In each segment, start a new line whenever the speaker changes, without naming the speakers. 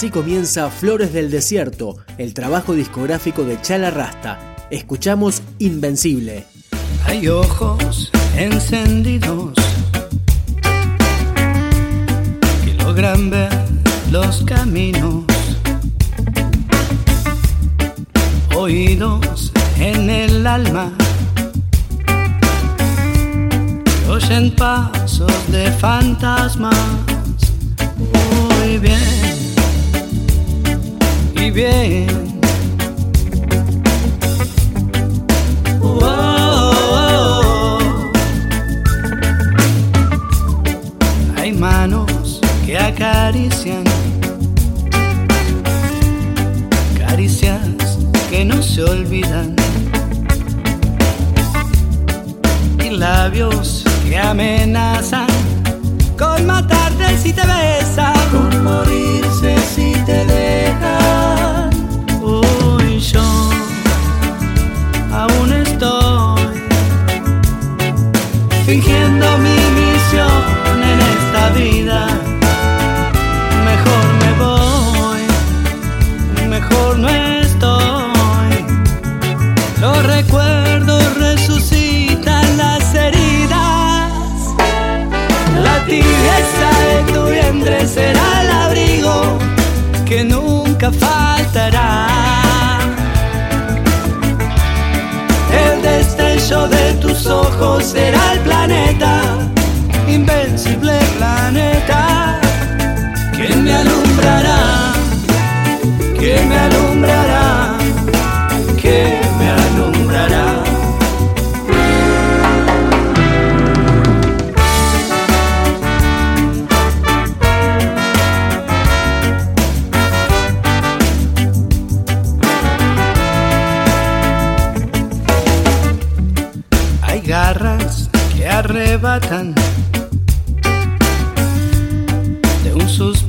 Así comienza Flores del Desierto, el trabajo discográfico de Chala Rasta. Escuchamos Invencible.
Hay ojos encendidos que logran ver los caminos, oídos en el alma oyen pasos de fantasmas. Muy bien y bien. Planeta, invencible planeta,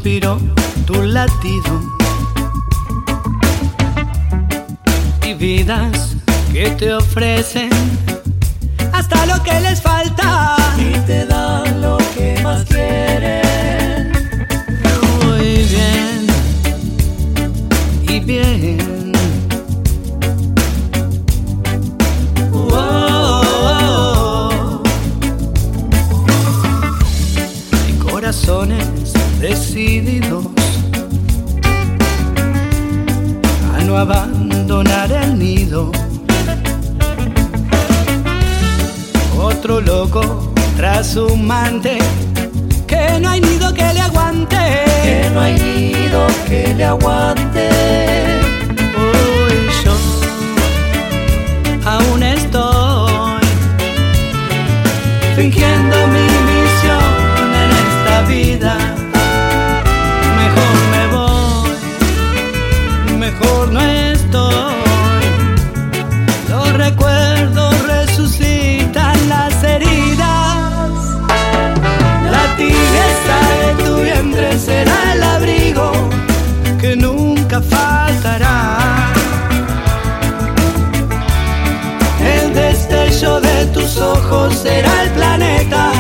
tu latido y vidas que te ofrecen hasta lo que les falta y te dan lo que más quieren. Decididos a no abandonar el nido. Otro loco tras un mante que no hay nido que le aguante. Que no hay nido que le aguante. Hoy yo aún estoy fingiendo mi mejor me voy, mejor no estoy. Los recuerdos resucitan las heridas. La tibieza de tu vientre será el abrigo que nunca faltará. El destello de tus ojos será el planeta,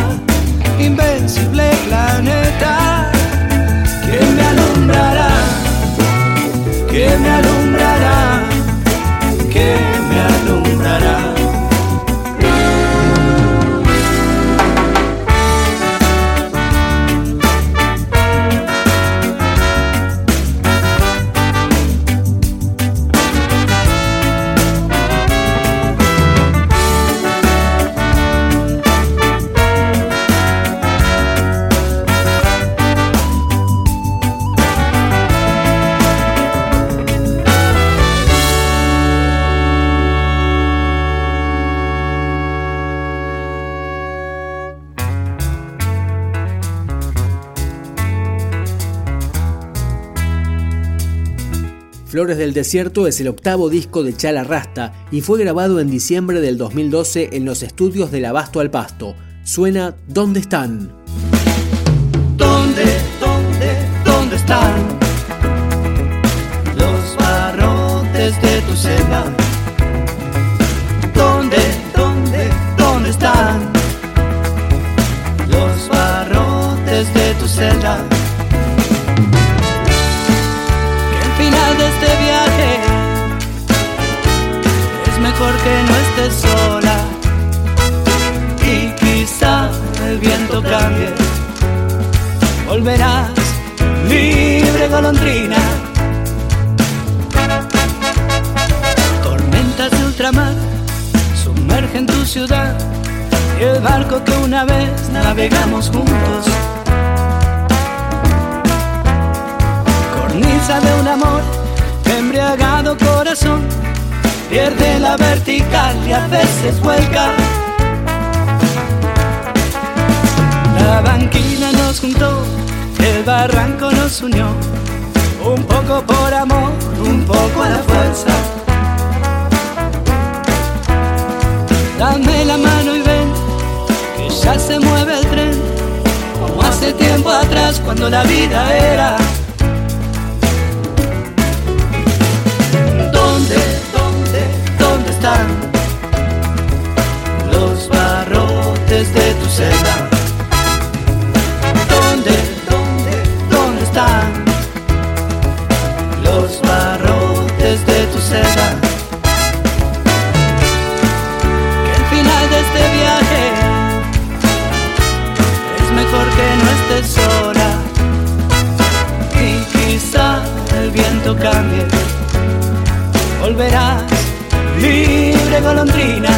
invencible planeta.
Flores del Desierto es el octavo disco de Chala Rasta y fue grabado en diciembre del 2012 en los estudios del Abasto al Pasto. Suena ¿Dónde están?
¿Dónde, dónde, dónde están los barrotes de tu celda? ¿Dónde, dónde, dónde están los barrotes de tu celda? Volverás libre golondrina. Tormentas de ultramar sumergen tu ciudad y el barco que una vez navegamos juntos. Cornisa de un amor embriagado corazón pierde la vertical y a veces vuelca. La banquina nos juntó, el barranco nos unió, un poco por amor, un poco a la fuerza. Dame la mano y ven, que ya se mueve el tren, como hace tiempo atrás cuando la vida era Volverás libre golondrina.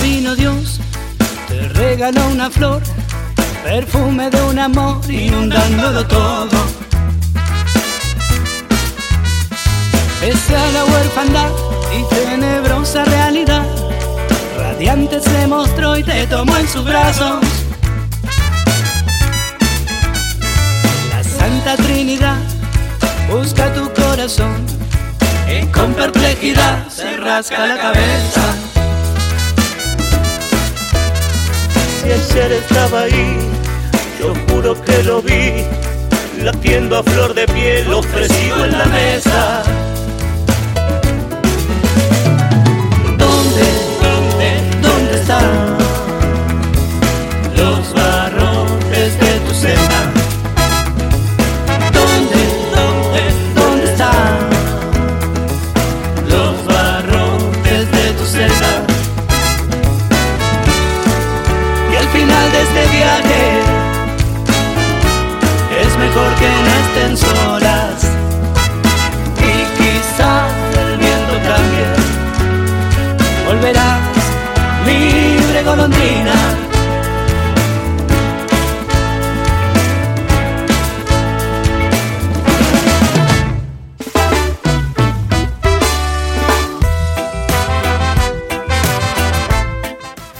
Vino Dios, te regaló una flor perfume de un amor inundándolo todo. Pese a la huerfandad y tenebrosa realidad, radiante se mostró y te tomó en sus brazos. La Santa Trinidad busca tu corazón y con perplejidad se rasca la cabeza.
Si ayer estaba ahí yo juro que lo vi, latiendo a flor de piel, ofrecido en la mesa.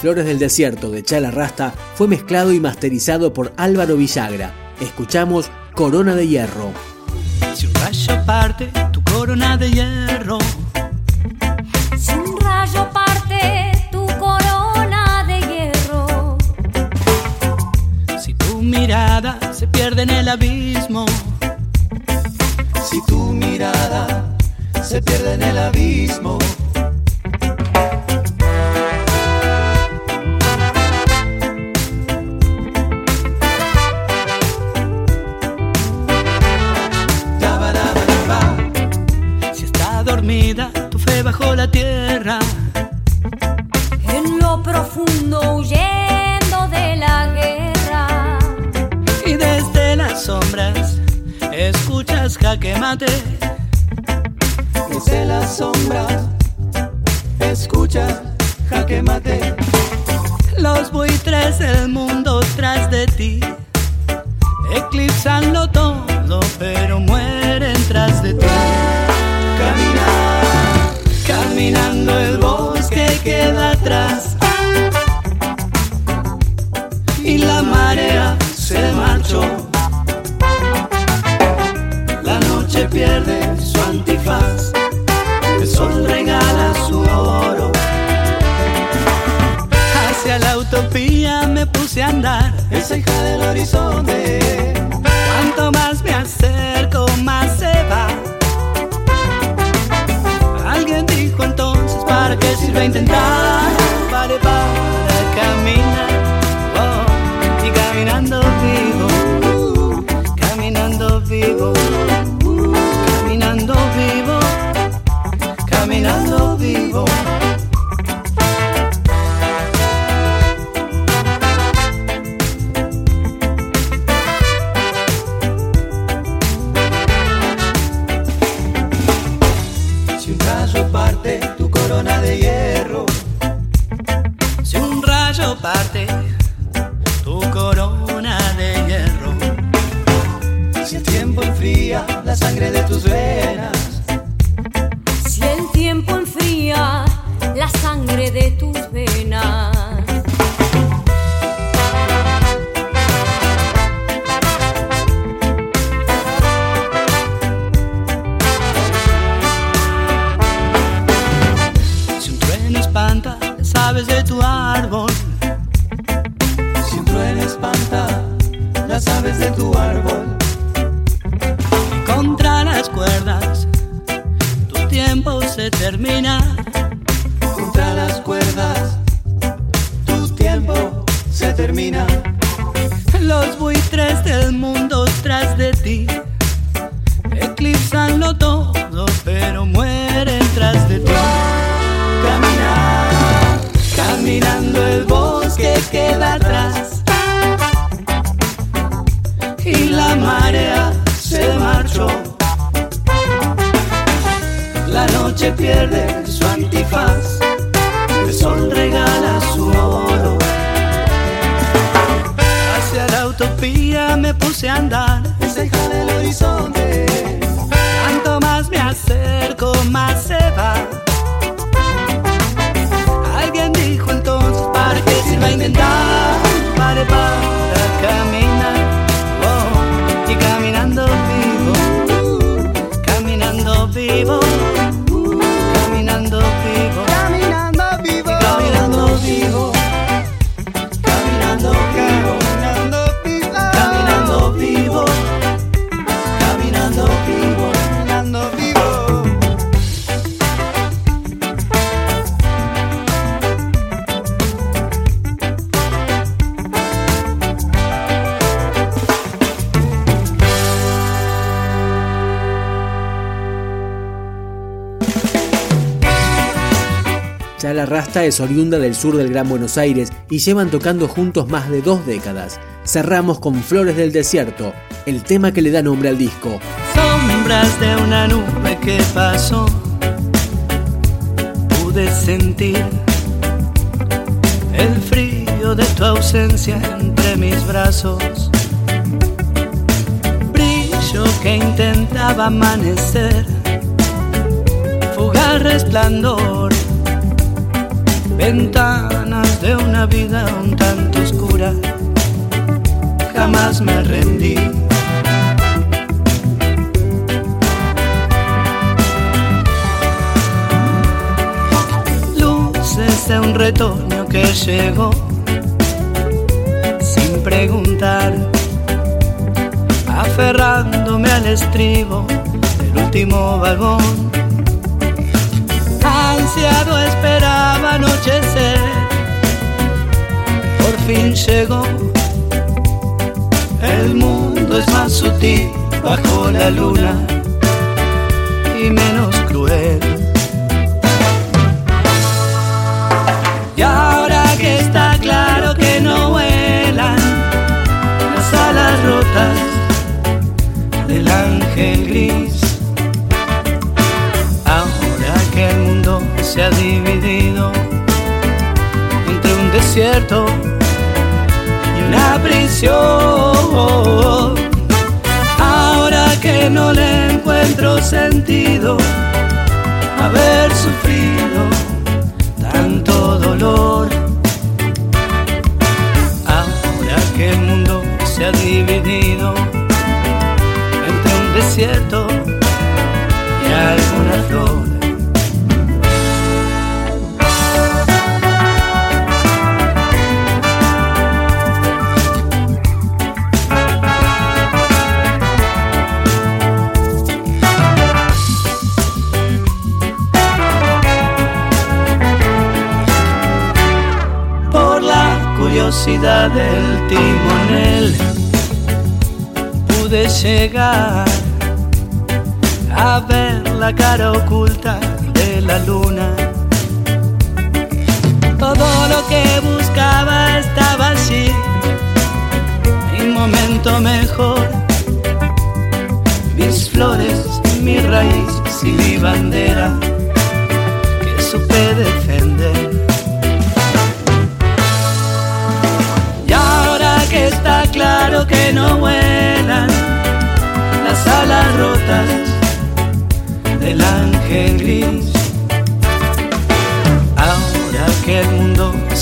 Flores del Desierto de Chala Rasta fue mezclado y masterizado por Álvaro Villagra escuchamos Corona de Hierro.
Si un rayo parte tu corona de hierro.
Si un rayo parte
se pierde en el abismo. bajo la tierra.
En lo profundo huyendo de la guerra.
Y desde las sombras escuchas jaque mate.
Desde las sombras escuchas jaque mate.
Los buitres del mundo tras de ti eclipsanlo todo, pero mueren tras de ti. Caminar, caminando el bosque queda atrás. Y la marea se marchó. La noche pierde su antifaz. A andar. Esa hija del horizonte. Cuanto más me acerco, más se va. Alguien dijo entonces, ¿para qué sirve intentar? La sangre de tus venas,
Si el tiempo enfría la sangre de tus venas.
Tiempo se termina. Contra las cuerdas tu tiempo se termina. Los buitres del mundo tras de ti eclipsanlo todo, pero mueren tras de ti. Caminar, caminando el bosque queda atrás. Y la marea noche pierde su antifaz. El sol regala su oro. Hacia la utopía me puse a andar. Hija del horizonte. Cuanto más me acerco, más se va. Alguien dijo entonces, ¿para qué sirve intentar? Pare para caminar.
Es oriunda del sur del Gran Buenos Aires y llevan tocando juntos más de dos décadas. Cerramos con Flores del Desierto, el tema que le da nombre al disco.
sombras de una nube que pasó. Pude sentir el frío de tu ausencia entre mis brazos. Brillo que intentaba amanecer. Fugaz resplandor. Ventanas de una vida un tanto oscura. Jamás me rendí. luces de un retoño que llegó sin preguntar, aferrándome al estribo del último vagón. Ansiado esperaba anochecer, por fin llegó. El mundo es más sutil bajo la luna desierto y una prisión. Ahora que no le encuentro sentido haber sufrido curiosidad del timonel pude llegar a ver la cara oculta de la luna. Todo lo que buscaba estaba allí, mi momento mejor, mis flores, mi raíz y mi bandera que supe defender.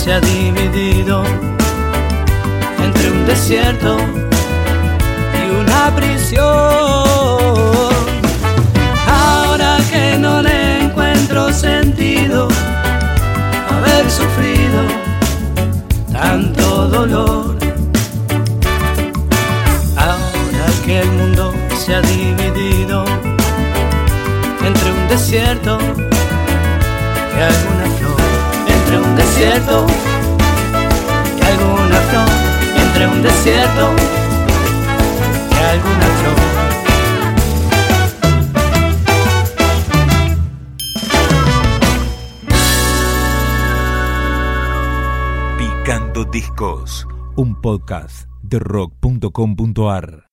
Se ha dividido entre un desierto y una prisión. Ahora que no le encuentro sentido haber sufrido tanto dolor. que el mundo se ha dividido entre un desierto y un desierto y alguna flor, entre un desierto y alguna flor.
Picando Discos, un podcast de rock.com.ar